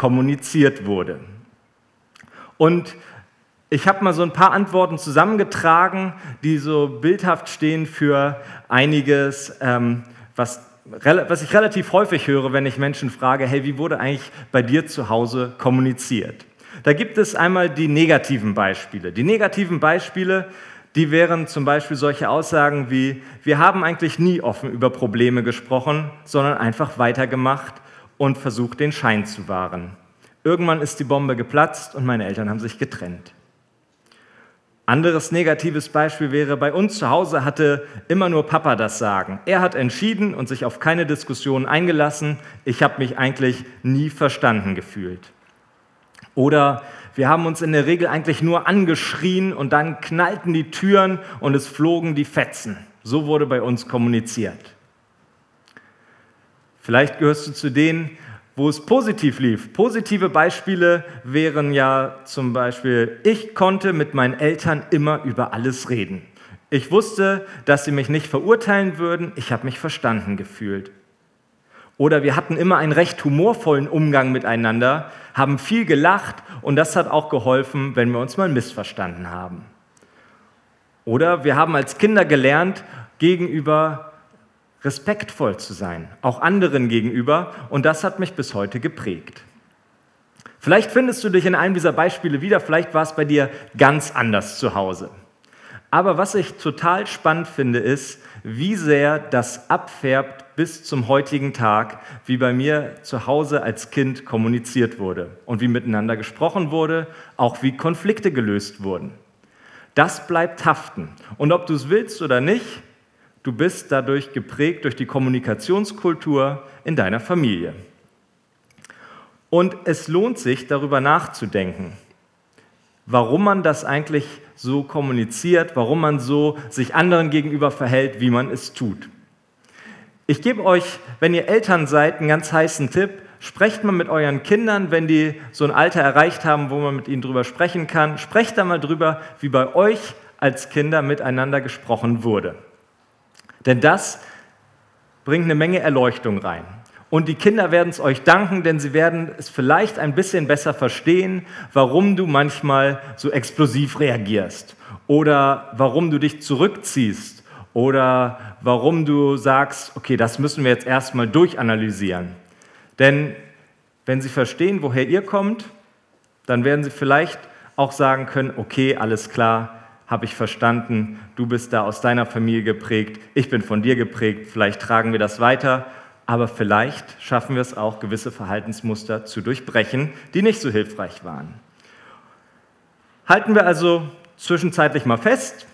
kommuniziert wurde. Und ich habe mal so ein paar Antworten zusammengetragen, die so bildhaft stehen für einiges, ähm, was, was ich relativ häufig höre, wenn ich Menschen frage, hey, wie wurde eigentlich bei dir zu Hause kommuniziert? Da gibt es einmal die negativen Beispiele. Die negativen Beispiele, die wären zum Beispiel solche Aussagen wie, wir haben eigentlich nie offen über Probleme gesprochen, sondern einfach weitergemacht und versucht, den Schein zu wahren. Irgendwann ist die Bombe geplatzt und meine Eltern haben sich getrennt. Anderes negatives Beispiel wäre, bei uns zu Hause hatte immer nur Papa das Sagen. Er hat entschieden und sich auf keine Diskussion eingelassen. Ich habe mich eigentlich nie verstanden gefühlt. Oder wir haben uns in der Regel eigentlich nur angeschrien und dann knallten die Türen und es flogen die Fetzen. So wurde bei uns kommuniziert. Vielleicht gehörst du zu denen, wo es positiv lief. Positive Beispiele wären ja zum Beispiel, ich konnte mit meinen Eltern immer über alles reden. Ich wusste, dass sie mich nicht verurteilen würden, ich habe mich verstanden gefühlt. Oder wir hatten immer einen recht humorvollen Umgang miteinander, haben viel gelacht und das hat auch geholfen, wenn wir uns mal missverstanden haben. Oder wir haben als Kinder gelernt, gegenüber respektvoll zu sein, auch anderen gegenüber, und das hat mich bis heute geprägt. Vielleicht findest du dich in einem dieser Beispiele wieder, vielleicht war es bei dir ganz anders zu Hause. Aber was ich total spannend finde, ist, wie sehr das abfärbt bis zum heutigen Tag, wie bei mir zu Hause als Kind kommuniziert wurde und wie miteinander gesprochen wurde, auch wie Konflikte gelöst wurden. Das bleibt haften. Und ob du es willst oder nicht, Du bist dadurch geprägt durch die Kommunikationskultur in deiner Familie. Und es lohnt sich, darüber nachzudenken, warum man das eigentlich so kommuniziert, warum man so sich anderen gegenüber verhält, wie man es tut. Ich gebe euch, wenn ihr Eltern seid, einen ganz heißen Tipp. Sprecht mal mit euren Kindern, wenn die so ein Alter erreicht haben, wo man mit ihnen drüber sprechen kann. Sprecht da mal drüber, wie bei euch als Kinder miteinander gesprochen wurde. Denn das bringt eine Menge Erleuchtung rein. Und die Kinder werden es euch danken, denn sie werden es vielleicht ein bisschen besser verstehen, warum du manchmal so explosiv reagierst oder warum du dich zurückziehst oder warum du sagst, okay, das müssen wir jetzt erstmal durchanalysieren. Denn wenn sie verstehen, woher ihr kommt, dann werden sie vielleicht auch sagen können, okay, alles klar, habe ich verstanden, du bist da aus deiner Familie geprägt, ich bin von dir geprägt, vielleicht tragen wir das weiter, aber vielleicht schaffen wir es auch, gewisse Verhaltensmuster zu durchbrechen, die nicht so hilfreich waren. Halten wir also zwischenzeitlich mal fest,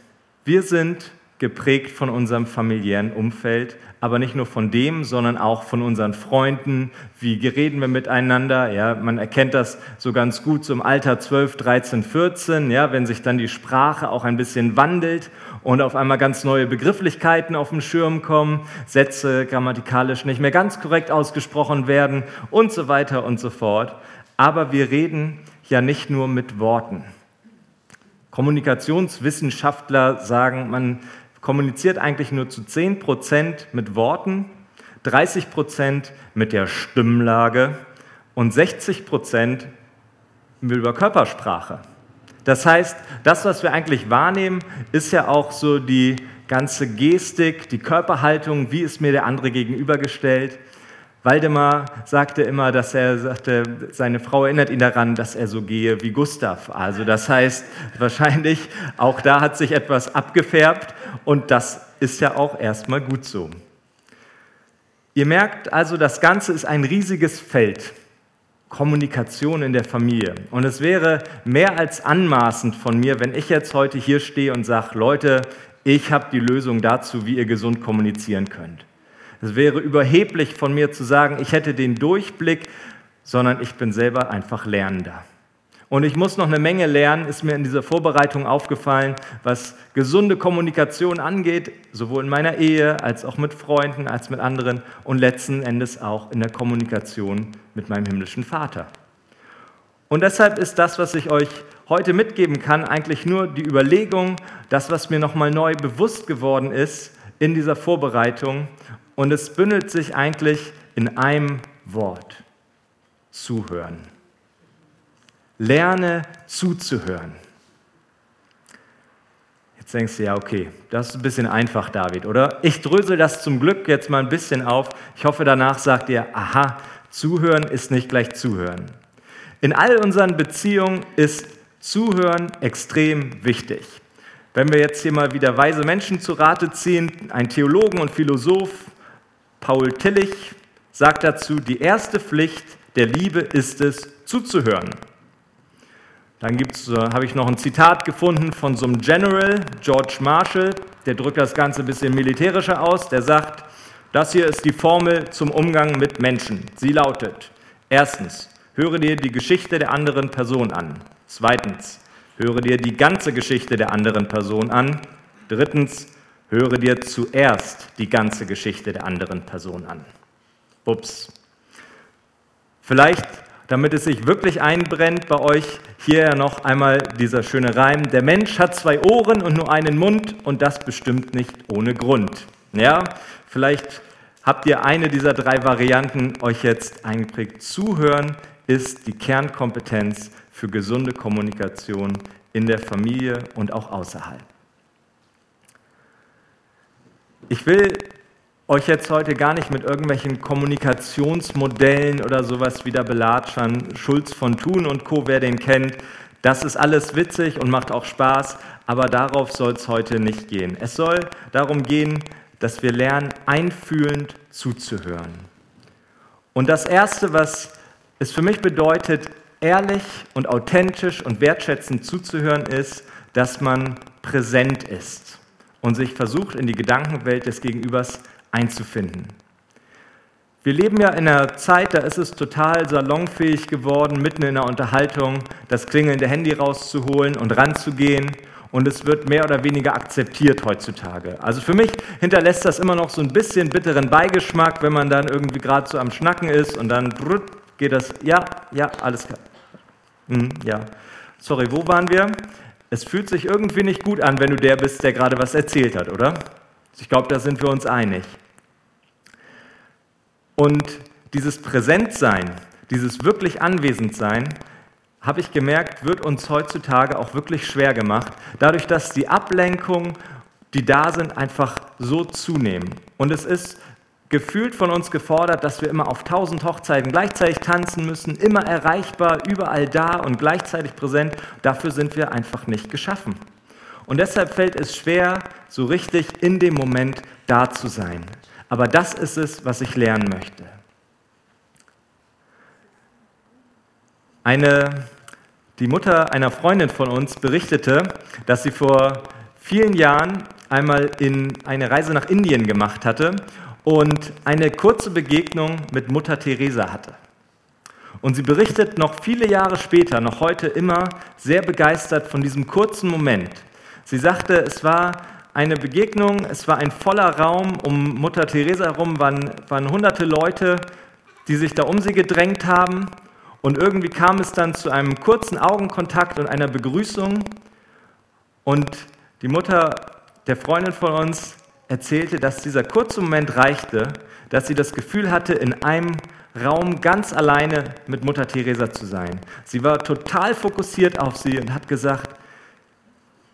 wir sind geprägt von unserem familiären Umfeld, aber nicht nur von dem, sondern auch von unseren Freunden. Wie reden wir miteinander? Ja, man erkennt das so ganz gut so im Alter 12, 13, 14, ja, wenn sich dann die Sprache auch ein bisschen wandelt und auf einmal ganz neue Begrifflichkeiten auf den Schirm kommen, Sätze grammatikalisch nicht mehr ganz korrekt ausgesprochen werden und so weiter und so fort. Aber wir reden ja nicht nur mit Worten. Kommunikationswissenschaftler sagen, man kommuniziert eigentlich nur zu 10% mit Worten, 30% mit der Stimmlage und 60% über Körpersprache. Das heißt, das, was wir eigentlich wahrnehmen, ist ja auch so die ganze Gestik, die Körperhaltung, wie ist mir der andere gegenübergestellt. Waldemar sagte immer, dass er sagte, seine Frau erinnert ihn daran, dass er so gehe wie Gustav. Also das heißt, wahrscheinlich auch da hat sich etwas abgefärbt und das ist ja auch erstmal gut so. Ihr merkt also, das Ganze ist ein riesiges Feld. Kommunikation in der Familie. Und es wäre mehr als anmaßend von mir, wenn ich jetzt heute hier stehe und sage, Leute, ich habe die Lösung dazu, wie ihr gesund kommunizieren könnt. Es wäre überheblich von mir zu sagen, ich hätte den Durchblick, sondern ich bin selber einfach Lernender. Und ich muss noch eine Menge lernen, ist mir in dieser Vorbereitung aufgefallen, was gesunde Kommunikation angeht, sowohl in meiner Ehe als auch mit Freunden, als mit anderen und letzten Endes auch in der Kommunikation mit meinem himmlischen Vater. Und deshalb ist das, was ich euch heute mitgeben kann, eigentlich nur die Überlegung, das, was mir nochmal neu bewusst geworden ist in dieser Vorbereitung und es bündelt sich eigentlich in einem Wort. zuhören. Lerne zuzuhören. Jetzt denkst du, ja, okay, das ist ein bisschen einfach, David, oder? Ich drösel das zum Glück jetzt mal ein bisschen auf. Ich hoffe, danach sagt ihr, aha, zuhören ist nicht gleich zuhören. In all unseren Beziehungen ist Zuhören extrem wichtig. Wenn wir jetzt hier mal wieder weise Menschen zu Rate ziehen, ein Theologen und Philosoph, Paul Tillich, sagt dazu, die erste Pflicht der Liebe ist es, zuzuhören. Dann habe ich noch ein Zitat gefunden von so einem General, George Marshall, der drückt das Ganze ein bisschen militärischer aus, der sagt, das hier ist die Formel zum Umgang mit Menschen. Sie lautet, erstens, höre dir die Geschichte der anderen Person an. Zweitens, höre dir die ganze Geschichte der anderen Person an. Drittens, höre dir zuerst die ganze Geschichte der anderen Person an. Ups. Vielleicht damit es sich wirklich einbrennt bei euch, hier ja noch einmal dieser schöne Reim. Der Mensch hat zwei Ohren und nur einen Mund und das bestimmt nicht ohne Grund. Ja, vielleicht habt ihr eine dieser drei Varianten euch jetzt eingeprägt. Zuhören ist die Kernkompetenz für gesunde Kommunikation in der Familie und auch außerhalb. Ich will euch jetzt heute gar nicht mit irgendwelchen Kommunikationsmodellen oder sowas wieder belatschern. Schulz von Thun und Co., wer den kennt. Das ist alles witzig und macht auch Spaß, aber darauf soll es heute nicht gehen. Es soll darum gehen, dass wir lernen, einfühlend zuzuhören. Und das Erste, was es für mich bedeutet, ehrlich und authentisch und wertschätzend zuzuhören, ist, dass man präsent ist und sich versucht, in die Gedankenwelt des Gegenübers einzufinden. Wir leben ja in einer Zeit, da ist es total salonfähig geworden, mitten in einer Unterhaltung das klingelnde Handy rauszuholen und ranzugehen. Und es wird mehr oder weniger akzeptiert heutzutage. Also für mich hinterlässt das immer noch so ein bisschen bitteren Beigeschmack, wenn man dann irgendwie gerade so am Schnacken ist und dann geht das, ja, ja, alles klar. Hm, ja. Sorry, wo waren wir? Es fühlt sich irgendwie nicht gut an, wenn du der bist, der gerade was erzählt hat, oder? Ich glaube, da sind wir uns einig. Und dieses Präsentsein, dieses wirklich Anwesendsein, habe ich gemerkt, wird uns heutzutage auch wirklich schwer gemacht, dadurch, dass die Ablenkungen, die da sind, einfach so zunehmen. Und es ist gefühlt von uns gefordert, dass wir immer auf tausend Hochzeiten gleichzeitig tanzen müssen, immer erreichbar, überall da und gleichzeitig präsent. Dafür sind wir einfach nicht geschaffen. Und deshalb fällt es schwer, so richtig in dem Moment da zu sein. Aber das ist es, was ich lernen möchte. Eine, die Mutter einer Freundin von uns berichtete, dass sie vor vielen Jahren einmal in eine Reise nach Indien gemacht hatte und eine kurze Begegnung mit Mutter Teresa hatte. Und sie berichtet noch viele Jahre später, noch heute immer sehr begeistert von diesem kurzen Moment, Sie sagte, es war eine Begegnung, es war ein voller Raum, um Mutter Teresa herum waren, waren hunderte Leute, die sich da um sie gedrängt haben. Und irgendwie kam es dann zu einem kurzen Augenkontakt und einer Begrüßung. Und die Mutter der Freundin von uns erzählte, dass dieser kurze Moment reichte, dass sie das Gefühl hatte, in einem Raum ganz alleine mit Mutter Teresa zu sein. Sie war total fokussiert auf sie und hat gesagt,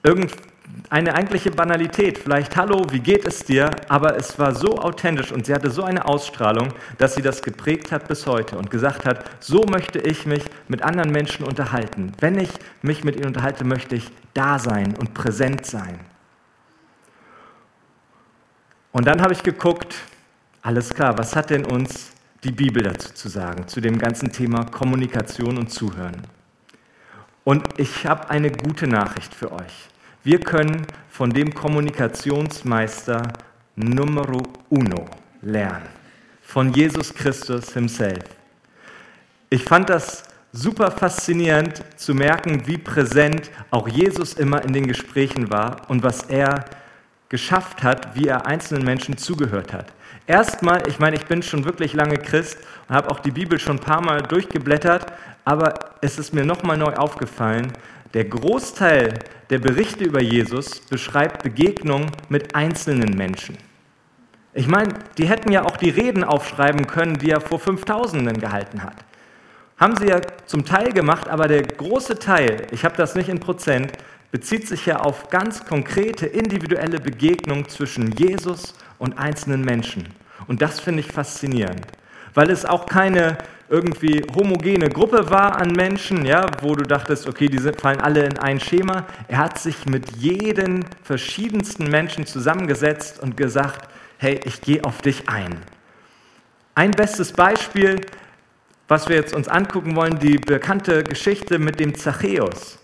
irgendeine eigentliche Banalität, vielleicht Hallo, wie geht es dir? Aber es war so authentisch und sie hatte so eine Ausstrahlung, dass sie das geprägt hat bis heute und gesagt hat, so möchte ich mich mit anderen Menschen unterhalten. Wenn ich mich mit ihnen unterhalte, möchte ich da sein und präsent sein. Und dann habe ich geguckt, alles klar, was hat denn uns die Bibel dazu zu sagen, zu dem ganzen Thema Kommunikation und Zuhören? Und ich habe eine gute Nachricht für euch. Wir können von dem Kommunikationsmeister Numero Uno lernen, von Jesus Christus himself. Ich fand das super faszinierend zu merken, wie präsent auch Jesus immer in den Gesprächen war und was er geschafft hat, wie er einzelnen Menschen zugehört hat. Erstmal, ich meine, ich bin schon wirklich lange Christ und habe auch die Bibel schon ein paar Mal durchgeblättert, aber es ist mir nochmal neu aufgefallen, der Großteil der Berichte über Jesus beschreibt Begegnungen mit einzelnen Menschen. Ich meine, die hätten ja auch die Reden aufschreiben können, die er vor 5000 gehalten hat. Haben sie ja zum Teil gemacht, aber der große Teil, ich habe das nicht in Prozent, bezieht sich ja auf ganz konkrete individuelle Begegnungen zwischen Jesus und einzelnen Menschen. Und das finde ich faszinierend, weil es auch keine irgendwie homogene Gruppe war an Menschen, ja, wo du dachtest, okay, die fallen alle in ein Schema. Er hat sich mit jeden verschiedensten Menschen zusammengesetzt und gesagt, hey, ich gehe auf dich ein. Ein bestes Beispiel, was wir jetzt uns angucken wollen, die bekannte Geschichte mit dem Zachäus.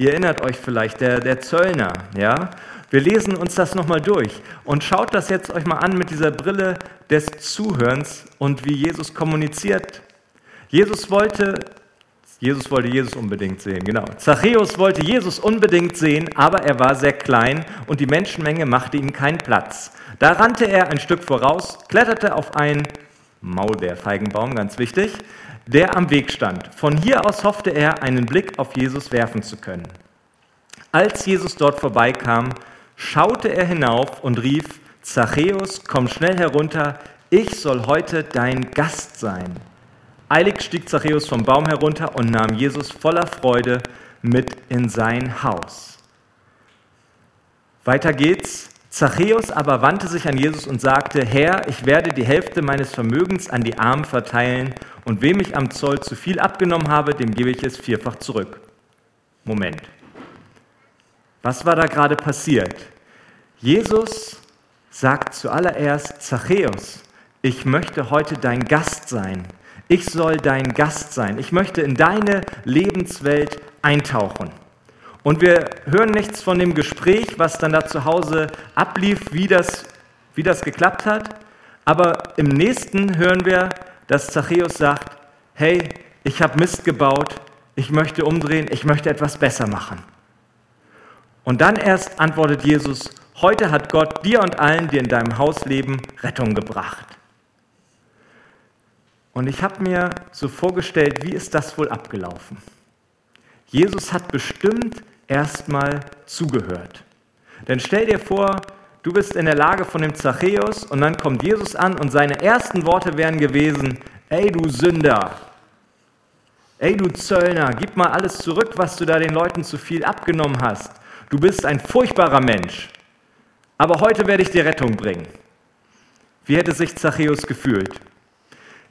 Ihr erinnert euch vielleicht, der, der Zöllner, ja? Wir lesen uns das nochmal durch und schaut das jetzt euch mal an mit dieser Brille des Zuhörens und wie Jesus kommuniziert. Jesus wollte, Jesus wollte Jesus unbedingt sehen, genau. Zachäus wollte Jesus unbedingt sehen, aber er war sehr klein und die Menschenmenge machte ihm keinen Platz. Da rannte er ein Stück voraus, kletterte auf einen Maulbeerfeigenbaum, ganz wichtig, der am Weg stand. Von hier aus hoffte er, einen Blick auf Jesus werfen zu können. Als Jesus dort vorbeikam, schaute er hinauf und rief, Zachäus, komm schnell herunter, ich soll heute dein Gast sein. Eilig stieg Zachäus vom Baum herunter und nahm Jesus voller Freude mit in sein Haus. Weiter geht's. Zachäus aber wandte sich an Jesus und sagte, Herr, ich werde die Hälfte meines Vermögens an die Armen verteilen und wem ich am Zoll zu viel abgenommen habe, dem gebe ich es vierfach zurück. Moment. Was war da gerade passiert? Jesus sagt zuallererst, Zachäus, ich möchte heute dein Gast sein. Ich soll dein Gast sein. Ich möchte in deine Lebenswelt eintauchen. Und wir hören nichts von dem Gespräch, was dann da zu Hause ablief, wie das, wie das geklappt hat. Aber im nächsten hören wir, dass Zachäus sagt, hey, ich habe Mist gebaut, ich möchte umdrehen, ich möchte etwas besser machen. Und dann erst antwortet Jesus, heute hat Gott dir und allen, die in deinem Haus leben, Rettung gebracht. Und ich habe mir so vorgestellt, wie ist das wohl abgelaufen? Jesus hat bestimmt erstmal zugehört. Denn stell dir vor, du bist in der Lage von dem Zachäus und dann kommt Jesus an und seine ersten Worte wären gewesen, ey du Sünder, ey du Zöllner, gib mal alles zurück, was du da den Leuten zu viel abgenommen hast. Du bist ein furchtbarer Mensch, aber heute werde ich dir Rettung bringen. Wie hätte sich Zachäus gefühlt?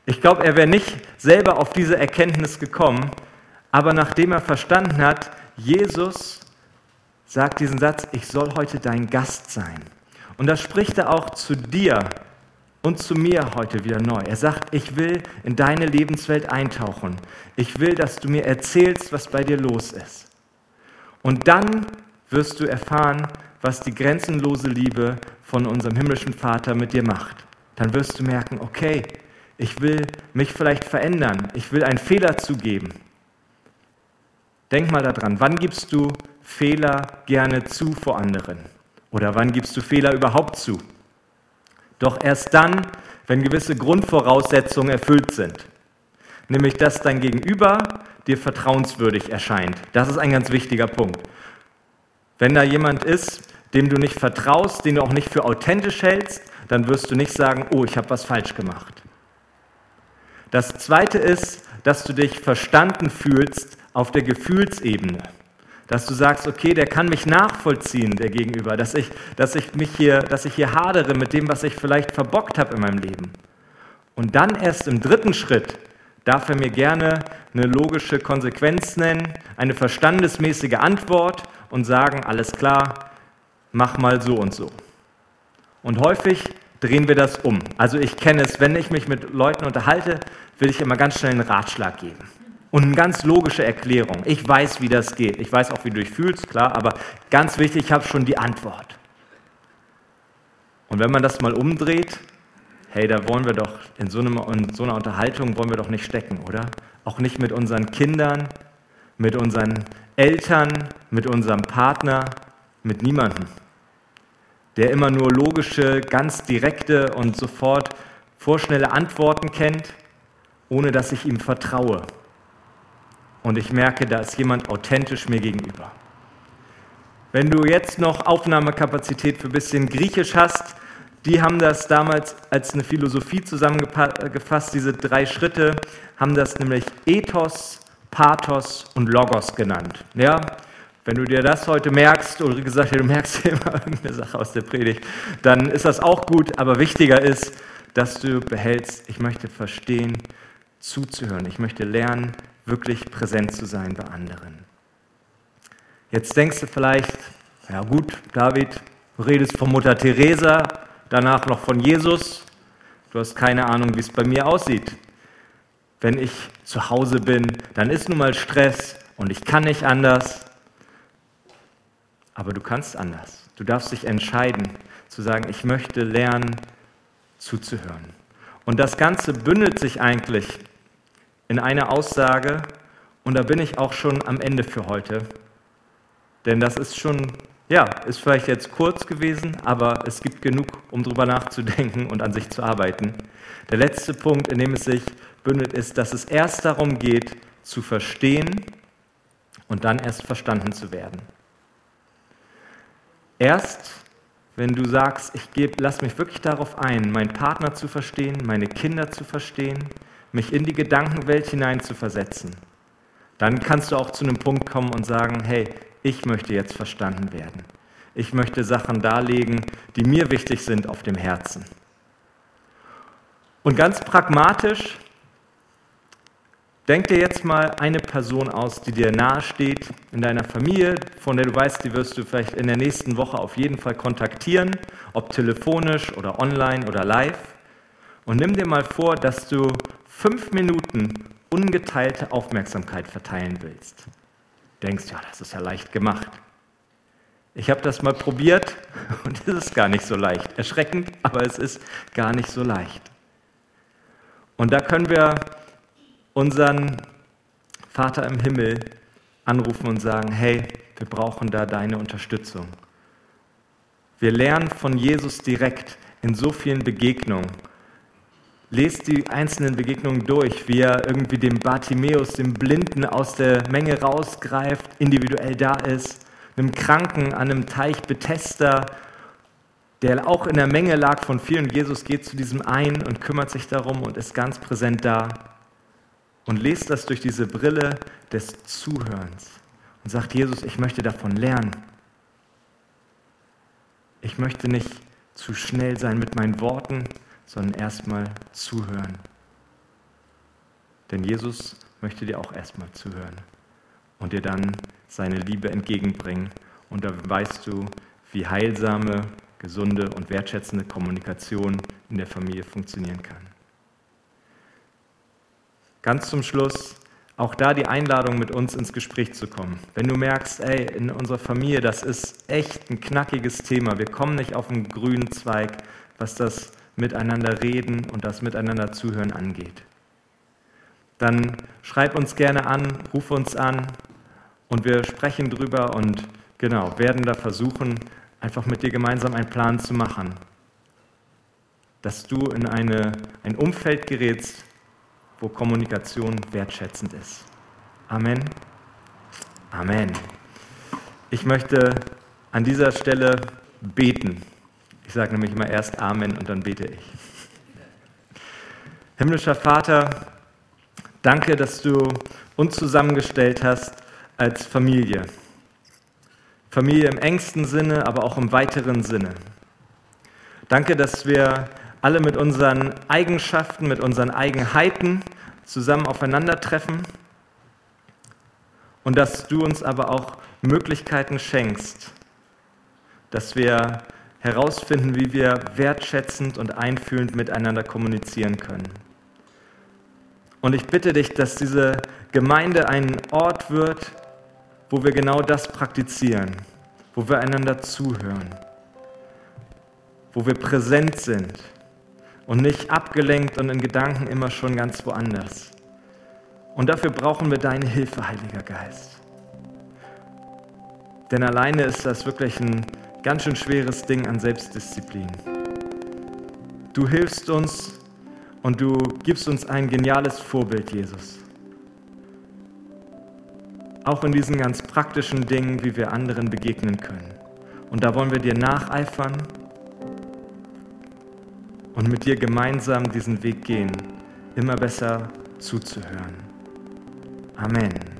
Ich glaube, er wäre nicht selber auf diese Erkenntnis gekommen, aber nachdem er verstanden hat, Jesus sagt diesen Satz, ich soll heute dein Gast sein. Und das spricht er auch zu dir und zu mir heute wieder neu. Er sagt, ich will in deine Lebenswelt eintauchen. Ich will, dass du mir erzählst, was bei dir los ist. Und dann wirst du erfahren, was die grenzenlose Liebe von unserem himmlischen Vater mit dir macht. Dann wirst du merken, okay, ich will mich vielleicht verändern. Ich will einen Fehler zugeben. Denk mal daran, wann gibst du Fehler gerne zu vor anderen? Oder wann gibst du Fehler überhaupt zu? Doch erst dann, wenn gewisse Grundvoraussetzungen erfüllt sind. Nämlich, dass dein Gegenüber dir vertrauenswürdig erscheint. Das ist ein ganz wichtiger Punkt. Wenn da jemand ist, dem du nicht vertraust, den du auch nicht für authentisch hältst, dann wirst du nicht sagen, oh, ich habe was falsch gemacht. Das Zweite ist, dass du dich verstanden fühlst auf der Gefühlsebene. Dass du sagst, okay, der kann mich nachvollziehen, der Gegenüber, dass ich, dass ich, mich hier, dass ich hier hadere mit dem, was ich vielleicht verbockt habe in meinem Leben. Und dann erst im dritten Schritt darf er mir gerne eine logische Konsequenz nennen, eine verstandesmäßige Antwort und sagen, alles klar, mach mal so und so. Und häufig drehen wir das um. Also ich kenne es, wenn ich mich mit Leuten unterhalte, will ich immer ganz schnell einen Ratschlag geben. Und eine ganz logische Erklärung. Ich weiß, wie das geht. Ich weiß auch, wie du dich fühlst, klar, aber ganz wichtig, ich habe schon die Antwort. Und wenn man das mal umdreht, hey, da wollen wir doch in so, einem, in so einer Unterhaltung wollen wir doch nicht stecken, oder? Auch nicht mit unseren Kindern, mit unseren Eltern, mit unserem Partner, mit niemandem, der immer nur logische, ganz direkte und sofort vorschnelle Antworten kennt, ohne dass ich ihm vertraue und ich merke, da ist jemand authentisch mir gegenüber. Wenn du jetzt noch Aufnahmekapazität für ein bisschen Griechisch hast, die haben das damals als eine Philosophie zusammengefasst, diese drei Schritte. haben das nämlich Ethos, Pathos und Logos genannt. Ja, wenn du dir das heute merkst, oder gesagt, du merkst immer irgendeine Sache aus der Predigt, dann ist das auch gut, aber wichtiger ist, dass du behältst, ich möchte verstehen, zuzuhören. Ich möchte lernen, wirklich präsent zu sein bei anderen. Jetzt denkst du vielleicht, ja gut, David, du redest von Mutter Teresa, danach noch von Jesus. Du hast keine Ahnung, wie es bei mir aussieht. Wenn ich zu Hause bin, dann ist nun mal Stress und ich kann nicht anders. Aber du kannst anders. Du darfst dich entscheiden, zu sagen, ich möchte lernen, zuzuhören. Und das Ganze bündelt sich eigentlich in eine Aussage, und da bin ich auch schon am Ende für heute. Denn das ist schon, ja, ist vielleicht jetzt kurz gewesen, aber es gibt genug, um drüber nachzudenken und an sich zu arbeiten. Der letzte Punkt, in dem es sich bündelt, ist, dass es erst darum geht, zu verstehen und dann erst verstanden zu werden. Erst wenn du sagst, ich gebe, lass mich wirklich darauf ein, meinen Partner zu verstehen, meine Kinder zu verstehen, mich in die Gedankenwelt hinein zu versetzen, dann kannst du auch zu einem Punkt kommen und sagen, hey, ich möchte jetzt verstanden werden. Ich möchte Sachen darlegen, die mir wichtig sind auf dem Herzen. Und ganz pragmatisch Denk dir jetzt mal eine Person aus, die dir nahe steht in deiner Familie, von der du weißt, die wirst du vielleicht in der nächsten Woche auf jeden Fall kontaktieren, ob telefonisch oder online oder live. Und nimm dir mal vor, dass du fünf Minuten ungeteilte Aufmerksamkeit verteilen willst. Denkst, ja, das ist ja leicht gemacht. Ich habe das mal probiert und es ist gar nicht so leicht. Erschreckend, aber es ist gar nicht so leicht. Und da können wir unseren Vater im Himmel anrufen und sagen, hey, wir brauchen da deine Unterstützung. Wir lernen von Jesus direkt in so vielen Begegnungen. Lest die einzelnen Begegnungen durch, wie er irgendwie dem Bartimäus, dem Blinden aus der Menge rausgreift, individuell da ist, einem Kranken an einem Teich Bethesda, der auch in der Menge lag von vielen. Jesus geht zu diesem einen und kümmert sich darum und ist ganz präsent da und lest das durch diese Brille des Zuhörens und sagt, Jesus, ich möchte davon lernen. Ich möchte nicht zu schnell sein mit meinen Worten, sondern erstmal zuhören. Denn Jesus möchte dir auch erstmal zuhören und dir dann seine Liebe entgegenbringen. Und da weißt du, wie heilsame, gesunde und wertschätzende Kommunikation in der Familie funktionieren kann. Ganz zum Schluss auch da die Einladung, mit uns ins Gespräch zu kommen. Wenn du merkst, ey, in unserer Familie, das ist echt ein knackiges Thema, wir kommen nicht auf einen grünen Zweig, was das Miteinander reden und das Miteinander zuhören angeht. Dann schreib uns gerne an, ruf uns an und wir sprechen drüber und genau, werden da versuchen, einfach mit dir gemeinsam einen Plan zu machen, dass du in eine, ein Umfeld gerätst, wo Kommunikation wertschätzend ist. Amen. Amen. Ich möchte an dieser Stelle beten. Ich sage nämlich immer erst Amen und dann bete ich. Himmlischer Vater, danke, dass du uns zusammengestellt hast als Familie. Familie im engsten Sinne, aber auch im weiteren Sinne. Danke, dass wir alle mit unseren Eigenschaften, mit unseren Eigenheiten zusammen aufeinandertreffen und dass du uns aber auch Möglichkeiten schenkst, dass wir herausfinden, wie wir wertschätzend und einfühlend miteinander kommunizieren können. Und ich bitte dich, dass diese Gemeinde ein Ort wird, wo wir genau das praktizieren, wo wir einander zuhören, wo wir präsent sind und nicht abgelenkt und in Gedanken immer schon ganz woanders. Und dafür brauchen wir deine Hilfe, Heiliger Geist. Denn alleine ist das wirklich ein ganz schön schweres Ding an Selbstdisziplin. Du hilfst uns und du gibst uns ein geniales Vorbild, Jesus. Auch in diesen ganz praktischen Dingen, wie wir anderen begegnen können. Und da wollen wir dir nacheifern und mit dir gemeinsam diesen Weg gehen, immer besser zuzuhören. Amen.